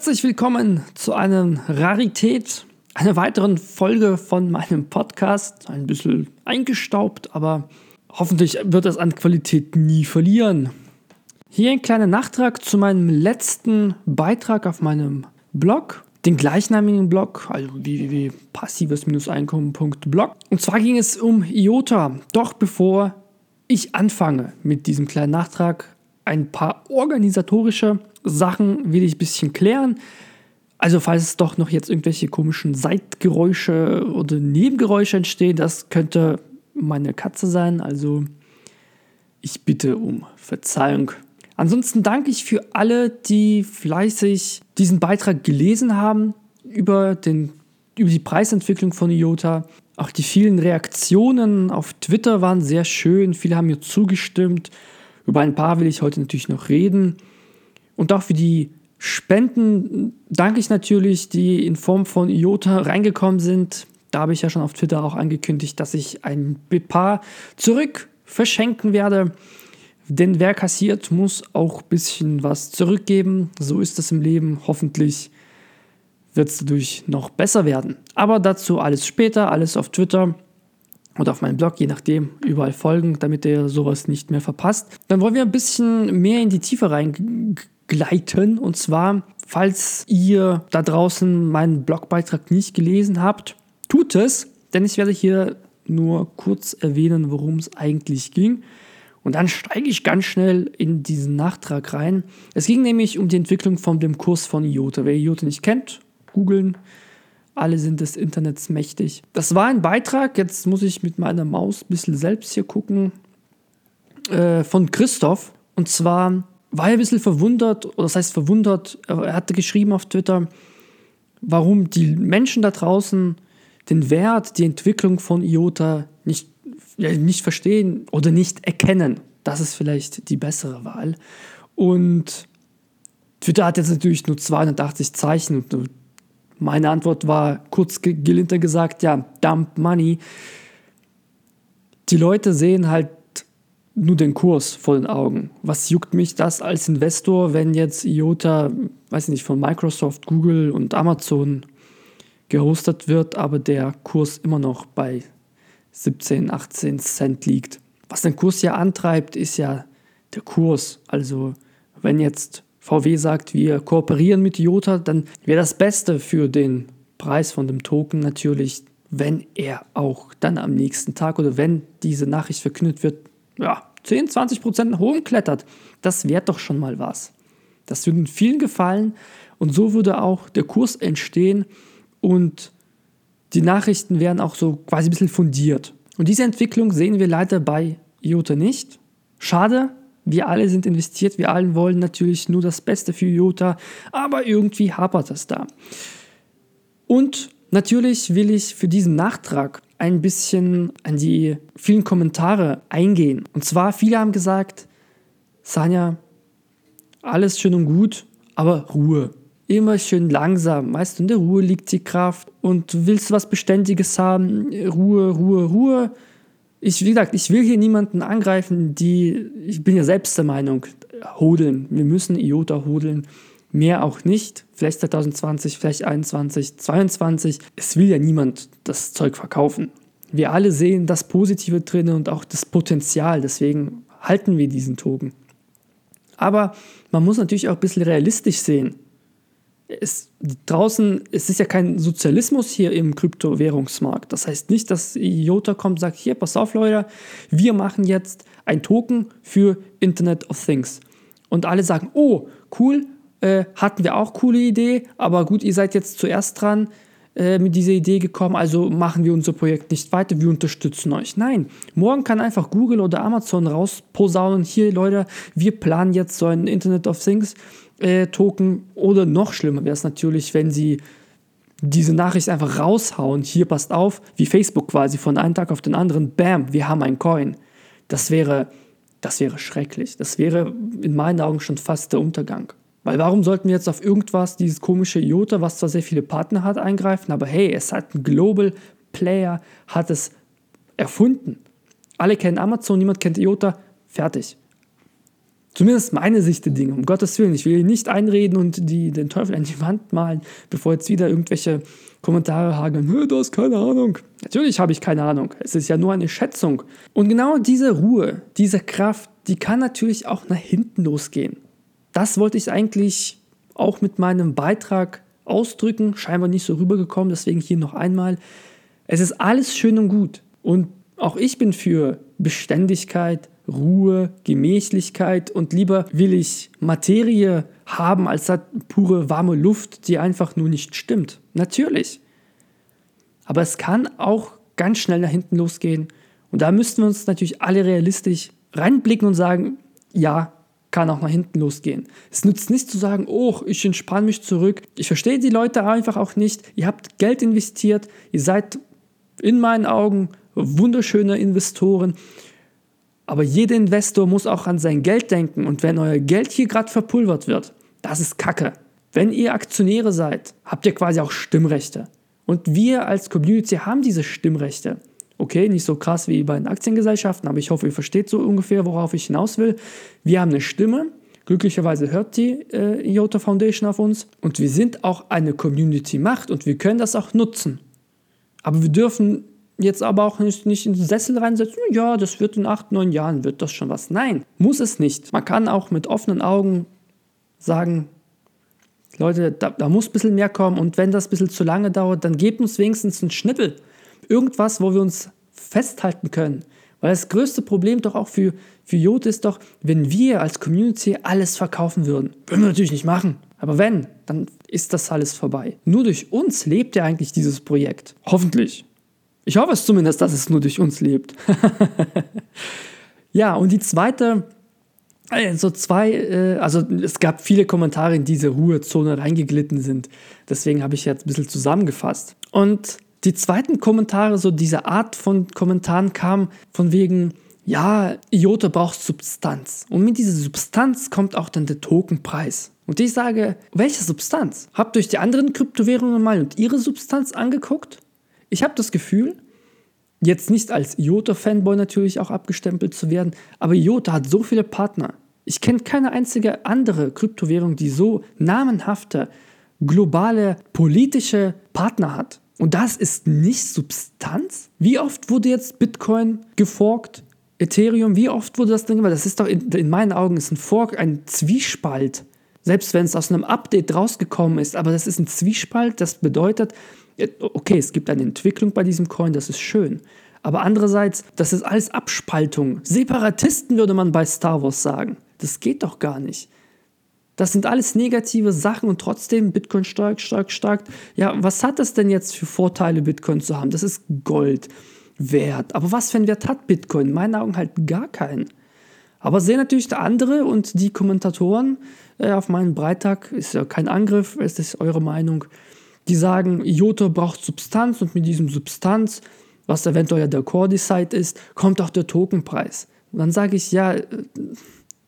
Herzlich willkommen zu einer Rarität, einer weiteren Folge von meinem Podcast. Ein bisschen eingestaubt, aber hoffentlich wird es an Qualität nie verlieren. Hier ein kleiner Nachtrag zu meinem letzten Beitrag auf meinem Blog, den gleichnamigen Blog, also www.passives-einkommen.blog. Und zwar ging es um IOTA. Doch bevor ich anfange mit diesem kleinen Nachtrag, ein paar organisatorische Sachen will ich ein bisschen klären. Also falls es doch noch jetzt irgendwelche komischen Seitgeräusche oder Nebengeräusche entstehen, das könnte meine Katze sein. Also ich bitte um Verzeihung. Ansonsten danke ich für alle, die fleißig diesen Beitrag gelesen haben über, den, über die Preisentwicklung von IOTA. Auch die vielen Reaktionen auf Twitter waren sehr schön. Viele haben mir zugestimmt. Über ein paar will ich heute natürlich noch reden. Und auch für die Spenden danke ich natürlich, die in Form von IOTA reingekommen sind. Da habe ich ja schon auf Twitter auch angekündigt, dass ich ein paar zurück verschenken werde. Denn wer kassiert, muss auch ein bisschen was zurückgeben. So ist es im Leben. Hoffentlich wird es dadurch noch besser werden. Aber dazu alles später, alles auf Twitter oder auf meinem Blog, je nachdem, überall folgen, damit ihr sowas nicht mehr verpasst. Dann wollen wir ein bisschen mehr in die Tiefe reingehen gleiten. Und zwar, falls ihr da draußen meinen Blogbeitrag nicht gelesen habt, tut es, denn ich werde hier nur kurz erwähnen, worum es eigentlich ging. Und dann steige ich ganz schnell in diesen Nachtrag rein. Es ging nämlich um die Entwicklung von dem Kurs von IOTA. Wer IOTA nicht kennt, googeln. Alle sind des Internets mächtig. Das war ein Beitrag, jetzt muss ich mit meiner Maus ein bisschen selbst hier gucken, äh, von Christoph. Und zwar war er ein bisschen verwundert, oder das heißt verwundert, er hatte geschrieben auf Twitter, warum die Menschen da draußen den Wert, die Entwicklung von IOTA nicht, ja, nicht verstehen oder nicht erkennen. Das ist vielleicht die bessere Wahl. Und Twitter hat jetzt natürlich nur 280 Zeichen und meine Antwort war kurz gelinter gesagt, ja, dump money. Die Leute sehen halt nur den Kurs vor den Augen. Was juckt mich das als Investor, wenn jetzt IOTA, weiß nicht, von Microsoft, Google und Amazon gehostet wird, aber der Kurs immer noch bei 17, 18 Cent liegt. Was den Kurs ja antreibt, ist ja der Kurs. Also wenn jetzt VW sagt, wir kooperieren mit IOTA, dann wäre das Beste für den Preis von dem Token natürlich, wenn er auch dann am nächsten Tag oder wenn diese Nachricht verkündet wird, ja, 10, 20 Prozent nach oben klettert, das wäre doch schon mal was. Das würde vielen gefallen und so würde auch der Kurs entstehen und die Nachrichten wären auch so quasi ein bisschen fundiert. Und diese Entwicklung sehen wir leider bei IOTA nicht. Schade, wir alle sind investiert, wir allen wollen natürlich nur das Beste für IOTA, aber irgendwie hapert es da. Und natürlich will ich für diesen Nachtrag ein bisschen an die vielen Kommentare eingehen. Und zwar, viele haben gesagt, Sanja, alles schön und gut, aber Ruhe. Immer schön langsam. Du, in der Ruhe liegt die Kraft. Und du willst was Beständiges haben, Ruhe, Ruhe, Ruhe. Ich, wie gesagt, ich will hier niemanden angreifen, die, ich bin ja selbst der Meinung, hodeln. Wir müssen IOTA hodeln mehr auch nicht. Vielleicht 2020, vielleicht 2021, 2022. Es will ja niemand das Zeug verkaufen. Wir alle sehen das Positive drin und auch das Potenzial. Deswegen halten wir diesen Token. Aber man muss natürlich auch ein bisschen realistisch sehen. Es, draußen, es ist ja kein Sozialismus hier im Kryptowährungsmarkt. Das heißt nicht, dass IOTA kommt und sagt, hier, pass auf Leute, wir machen jetzt ein Token für Internet of Things. Und alle sagen, oh, cool, äh, hatten wir auch coole Idee, aber gut, ihr seid jetzt zuerst dran äh, mit dieser Idee gekommen, also machen wir unser Projekt nicht weiter, wir unterstützen euch. Nein, morgen kann einfach Google oder Amazon rausposaunen, hier Leute, wir planen jetzt so ein Internet of Things äh, Token oder noch schlimmer wäre es natürlich, wenn sie diese Nachricht einfach raushauen, hier passt auf, wie Facebook quasi von einem Tag auf den anderen, bam, wir haben ein Coin. Das wäre, das wäre schrecklich. Das wäre in meinen Augen schon fast der Untergang. Weil warum sollten wir jetzt auf irgendwas, dieses komische IOTA, was zwar sehr viele Partner hat, eingreifen, aber hey, es hat ein Global Player, hat es erfunden. Alle kennen Amazon, niemand kennt IOTA, fertig. Zumindest meine Sicht der Dinge, um Gottes Willen. Ich will hier nicht einreden und die, den Teufel an die Wand malen, bevor jetzt wieder irgendwelche Kommentare hageln. Du hast keine Ahnung. Natürlich habe ich keine Ahnung. Es ist ja nur eine Schätzung. Und genau diese Ruhe, diese Kraft, die kann natürlich auch nach hinten losgehen. Das wollte ich eigentlich auch mit meinem Beitrag ausdrücken. Scheinbar nicht so rübergekommen, deswegen hier noch einmal. Es ist alles schön und gut. Und auch ich bin für Beständigkeit, Ruhe, Gemächlichkeit und lieber will ich Materie haben als pure warme Luft, die einfach nur nicht stimmt. Natürlich. Aber es kann auch ganz schnell nach hinten losgehen. Und da müssten wir uns natürlich alle realistisch reinblicken und sagen, ja, kann auch nach hinten losgehen. Es nützt nicht zu sagen, oh, ich entspanne mich zurück. Ich verstehe die Leute einfach auch nicht. Ihr habt Geld investiert, ihr seid in meinen Augen wunderschöne Investoren aber jeder Investor muss auch an sein Geld denken und wenn euer Geld hier gerade verpulvert wird, das ist Kacke. Wenn ihr Aktionäre seid, habt ihr quasi auch Stimmrechte. Und wir als Community haben diese Stimmrechte. Okay, nicht so krass wie bei den Aktiengesellschaften, aber ich hoffe, ihr versteht so ungefähr, worauf ich hinaus will. Wir haben eine Stimme. Glücklicherweise hört die äh, IOTA Foundation auf uns. Und wir sind auch eine Community-Macht und wir können das auch nutzen. Aber wir dürfen jetzt aber auch nicht, nicht in den Sessel reinsetzen, ja, das wird in acht, neun Jahren, wird das schon was. Nein, muss es nicht. Man kann auch mit offenen Augen sagen, Leute, da, da muss ein bisschen mehr kommen und wenn das ein bisschen zu lange dauert, dann gebt uns wenigstens einen Schnippel. Irgendwas, wo wir uns festhalten können. Weil das größte Problem doch auch für, für Jod ist doch, wenn wir als Community alles verkaufen würden. Würden wir natürlich nicht machen. Aber wenn, dann ist das alles vorbei. Nur durch uns lebt ja eigentlich dieses Projekt. Hoffentlich. Ich hoffe es zumindest, dass es nur durch uns lebt. ja, und die zweite, also zwei, äh, also es gab viele Kommentare in diese Ruhezone reingeglitten sind. Deswegen habe ich jetzt ein bisschen zusammengefasst. Und die zweiten Kommentare, so diese Art von Kommentaren kam von wegen, ja, IOTA braucht Substanz. Und mit dieser Substanz kommt auch dann der Tokenpreis. Und ich sage, welche Substanz? Habt ihr euch die anderen Kryptowährungen mal und ihre Substanz angeguckt? Ich habe das Gefühl, jetzt nicht als IOTA-Fanboy natürlich auch abgestempelt zu werden, aber IOTA hat so viele Partner. Ich kenne keine einzige andere Kryptowährung, die so namenhafte, globale, politische Partner hat. Und das ist nicht Substanz? Wie oft wurde jetzt Bitcoin geforkt? Ethereum, wie oft wurde das denn gemacht? Das ist doch in, in meinen Augen ist ein Fork ein Zwiespalt. Selbst wenn es aus einem Update rausgekommen ist, aber das ist ein Zwiespalt, das bedeutet, okay, es gibt eine Entwicklung bei diesem Coin, das ist schön. Aber andererseits, das ist alles Abspaltung. Separatisten würde man bei Star Wars sagen. Das geht doch gar nicht. Das sind alles negative Sachen und trotzdem Bitcoin stark, stark, stark. Ja, was hat das denn jetzt für Vorteile, Bitcoin zu haben? Das ist Gold wert. Aber was für einen Wert hat Bitcoin? In meinen Augen halt gar keinen. Aber sehen natürlich der andere und die Kommentatoren äh, auf meinen Beitrag, ist ja kein Angriff, es ist eure Meinung, die sagen, IOTA braucht Substanz und mit diesem Substanz, was eventuell der Core-Decide ist, kommt auch der Tokenpreis. Und dann sage ich, ja,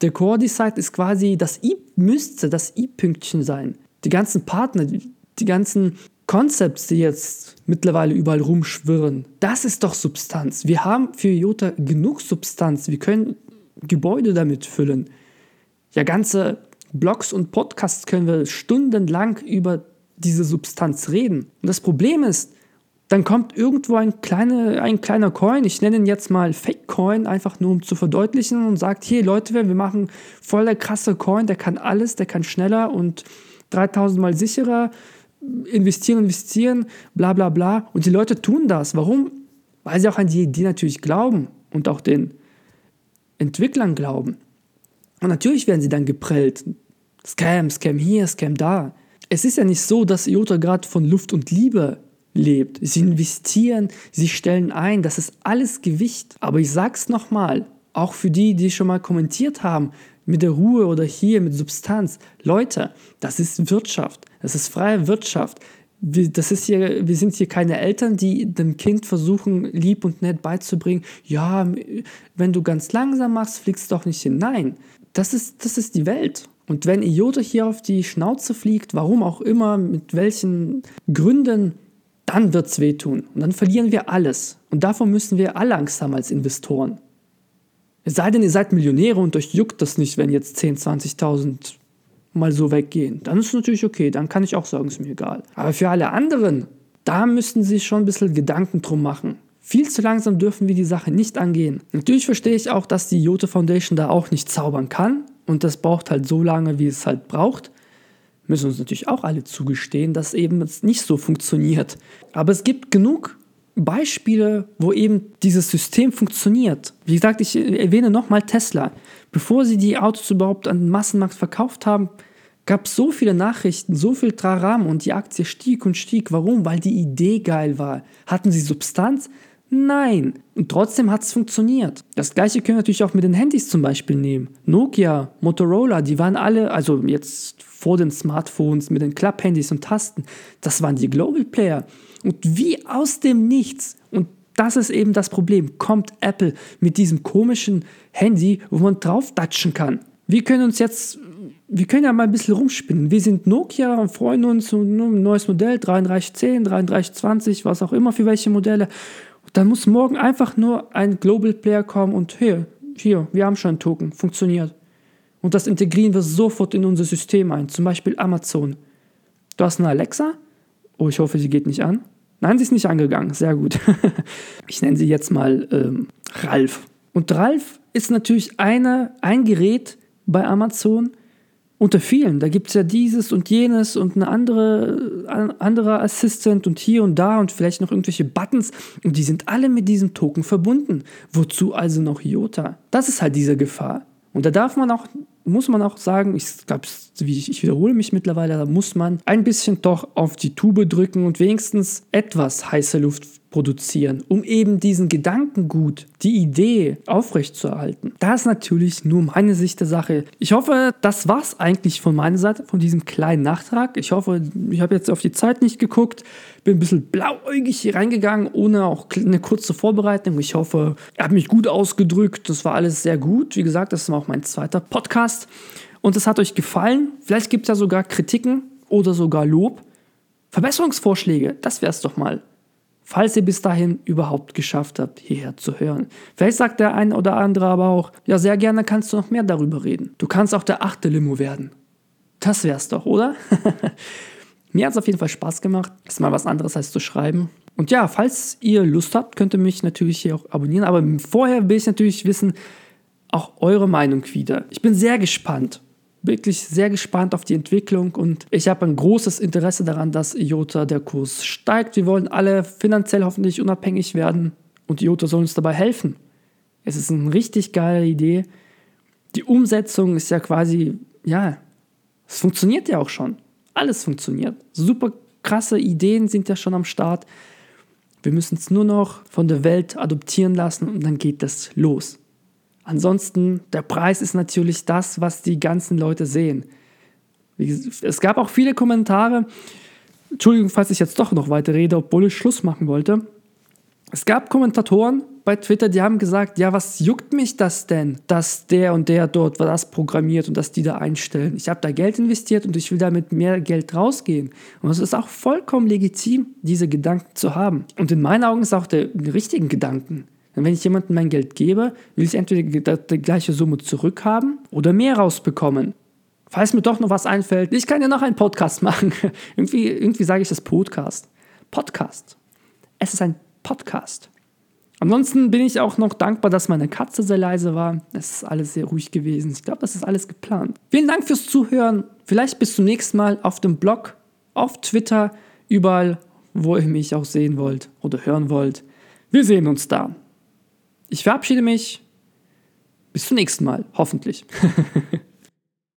der Core-Decide ist quasi, das I müsste das I-Pünktchen sein. Die ganzen Partner, die, die ganzen Concepts, die jetzt mittlerweile überall rumschwirren, das ist doch Substanz. Wir haben für IOTA genug Substanz. Wir können Gebäude damit füllen. Ja, ganze Blogs und Podcasts können wir stundenlang über diese Substanz reden. Und das Problem ist, dann kommt irgendwo ein, kleine, ein kleiner Coin, ich nenne ihn jetzt mal Fake Coin, einfach nur um zu verdeutlichen und sagt, hier Leute, wir machen voll der krasse Coin, der kann alles, der kann schneller und 3000 mal sicherer investieren, investieren, bla bla bla. Und die Leute tun das. Warum? Weil sie auch an die Idee natürlich glauben und auch den Entwicklern glauben. Und natürlich werden sie dann geprellt. Scam, Scam hier, Scam da es ist ja nicht so, dass IOTA gerade von Luft und Liebe lebt. Sie investieren, sie stellen ein, das ist alles Gewicht. Aber ich sag's nochmal, auch für die, die schon mal kommentiert haben, mit der Ruhe oder hier mit Substanz. Leute, das ist Wirtschaft, das ist freie Wirtschaft. Wir, das ist hier, wir sind hier keine Eltern, die dem Kind versuchen, lieb und nett beizubringen, ja, wenn du ganz langsam machst, fliegst du doch nicht hin. Nein, das ist, das ist die Welt. Und wenn IOTA hier auf die Schnauze fliegt, warum auch immer, mit welchen Gründen, dann wird es wehtun. Und dann verlieren wir alles. Und davor müssen wir alle Angst haben als Investoren. Es sei denn, ihr seid Millionäre und euch juckt das nicht, wenn jetzt 10.000, 20.000 mal so weggehen. Dann ist es natürlich okay, dann kann ich auch sagen, ist mir egal. Aber für alle anderen, da müssten sie schon ein bisschen Gedanken drum machen. Viel zu langsam dürfen wir die Sache nicht angehen. Natürlich verstehe ich auch, dass die Jote Foundation da auch nicht zaubern kann und das braucht halt so lange, wie es halt braucht. Müssen uns natürlich auch alle zugestehen, dass eben es nicht so funktioniert. Aber es gibt genug Beispiele, wo eben dieses System funktioniert. Wie gesagt, ich erwähne nochmal Tesla. Bevor sie die Autos überhaupt an den Massenmarkt verkauft haben, gab es so viele Nachrichten, so viel Traram und die Aktie stieg und stieg. Warum? Weil die Idee geil war. Hatten sie Substanz? Nein. Und trotzdem hat es funktioniert. Das gleiche können wir natürlich auch mit den Handys zum Beispiel nehmen. Nokia, Motorola, die waren alle, also jetzt vor den Smartphones mit den Klapphandys und Tasten, das waren die Global Player. Und wie aus dem Nichts, und das ist eben das Problem, kommt Apple mit diesem komischen Handy, wo man drauf datschen kann. Wir können uns jetzt, wir können ja mal ein bisschen rumspinnen. Wir sind Nokia und freuen uns um ein neues Modell, 3310, 3320, was auch immer für welche Modelle. Dann muss morgen einfach nur ein Global Player kommen und hier, hier, wir haben schon einen Token, funktioniert. Und das integrieren wir sofort in unser System ein, zum Beispiel Amazon. Du hast eine Alexa? Oh, ich hoffe, sie geht nicht an. Nein, sie ist nicht angegangen. Sehr gut. ich nenne sie jetzt mal ähm, Ralf. Und Ralf ist natürlich eine, ein Gerät bei Amazon, unter vielen. Da gibt es ja dieses und jenes und eine andere, ein anderer Assistant und hier und da und vielleicht noch irgendwelche Buttons. Und die sind alle mit diesem Token verbunden. Wozu also noch IOTA? Das ist halt diese Gefahr. Und da darf man auch, muss man auch sagen, ich glaube, ich, wiederhole mich mittlerweile, da muss man ein bisschen doch auf die Tube drücken und wenigstens etwas heiße Luft produzieren, um eben diesen Gedankengut, die Idee aufrechtzuerhalten. Das ist natürlich nur meine Sicht der Sache. Ich hoffe, das war es eigentlich von meiner Seite, von diesem kleinen Nachtrag. Ich hoffe, ich habe jetzt auf die Zeit nicht geguckt, bin ein bisschen blauäugig hier reingegangen, ohne auch eine kurze Vorbereitung. Ich hoffe, er hat mich gut ausgedrückt. Das war alles sehr gut. Wie gesagt, das war auch mein zweiter Podcast. Und es hat euch gefallen. Vielleicht gibt es ja sogar Kritiken oder sogar Lob. Verbesserungsvorschläge, das wäre es doch mal falls ihr bis dahin überhaupt geschafft habt, hierher zu hören. Vielleicht sagt der eine oder andere aber auch, ja, sehr gerne kannst du noch mehr darüber reden. Du kannst auch der achte Limo werden. Das wär's doch, oder? Mir hat es auf jeden Fall Spaß gemacht. ist mal was anderes als zu schreiben. Und ja, falls ihr Lust habt, könnt ihr mich natürlich hier auch abonnieren. Aber vorher will ich natürlich wissen, auch eure Meinung wieder. Ich bin sehr gespannt wirklich sehr gespannt auf die Entwicklung und ich habe ein großes Interesse daran, dass IOTA der Kurs steigt. Wir wollen alle finanziell hoffentlich unabhängig werden und IOTA soll uns dabei helfen. Es ist eine richtig geile Idee. Die Umsetzung ist ja quasi, ja, es funktioniert ja auch schon. Alles funktioniert. Super krasse Ideen sind ja schon am Start. Wir müssen es nur noch von der Welt adoptieren lassen und dann geht das los. Ansonsten, der Preis ist natürlich das, was die ganzen Leute sehen. Es gab auch viele Kommentare, Entschuldigung, falls ich jetzt doch noch weiter rede, obwohl ich Schluss machen wollte. Es gab Kommentatoren bei Twitter, die haben gesagt, ja, was juckt mich das denn, dass der und der dort das programmiert und dass die da einstellen. Ich habe da Geld investiert und ich will damit mehr Geld rausgehen. Und es ist auch vollkommen legitim, diese Gedanken zu haben. Und in meinen Augen ist auch der, richtigen Gedanken. Denn wenn ich jemandem mein Geld gebe, will ich entweder die gleiche Summe zurückhaben oder mehr rausbekommen. Falls mir doch noch was einfällt, ich kann ja noch einen Podcast machen. irgendwie irgendwie sage ich das Podcast. Podcast. Es ist ein Podcast. Ansonsten bin ich auch noch dankbar, dass meine Katze sehr leise war. Es ist alles sehr ruhig gewesen. Ich glaube, das ist alles geplant. Vielen Dank fürs Zuhören. Vielleicht bis zum nächsten Mal auf dem Blog, auf Twitter, überall, wo ihr mich auch sehen wollt oder hören wollt. Wir sehen uns da. Ich verabschiede mich. Bis zum nächsten Mal, hoffentlich.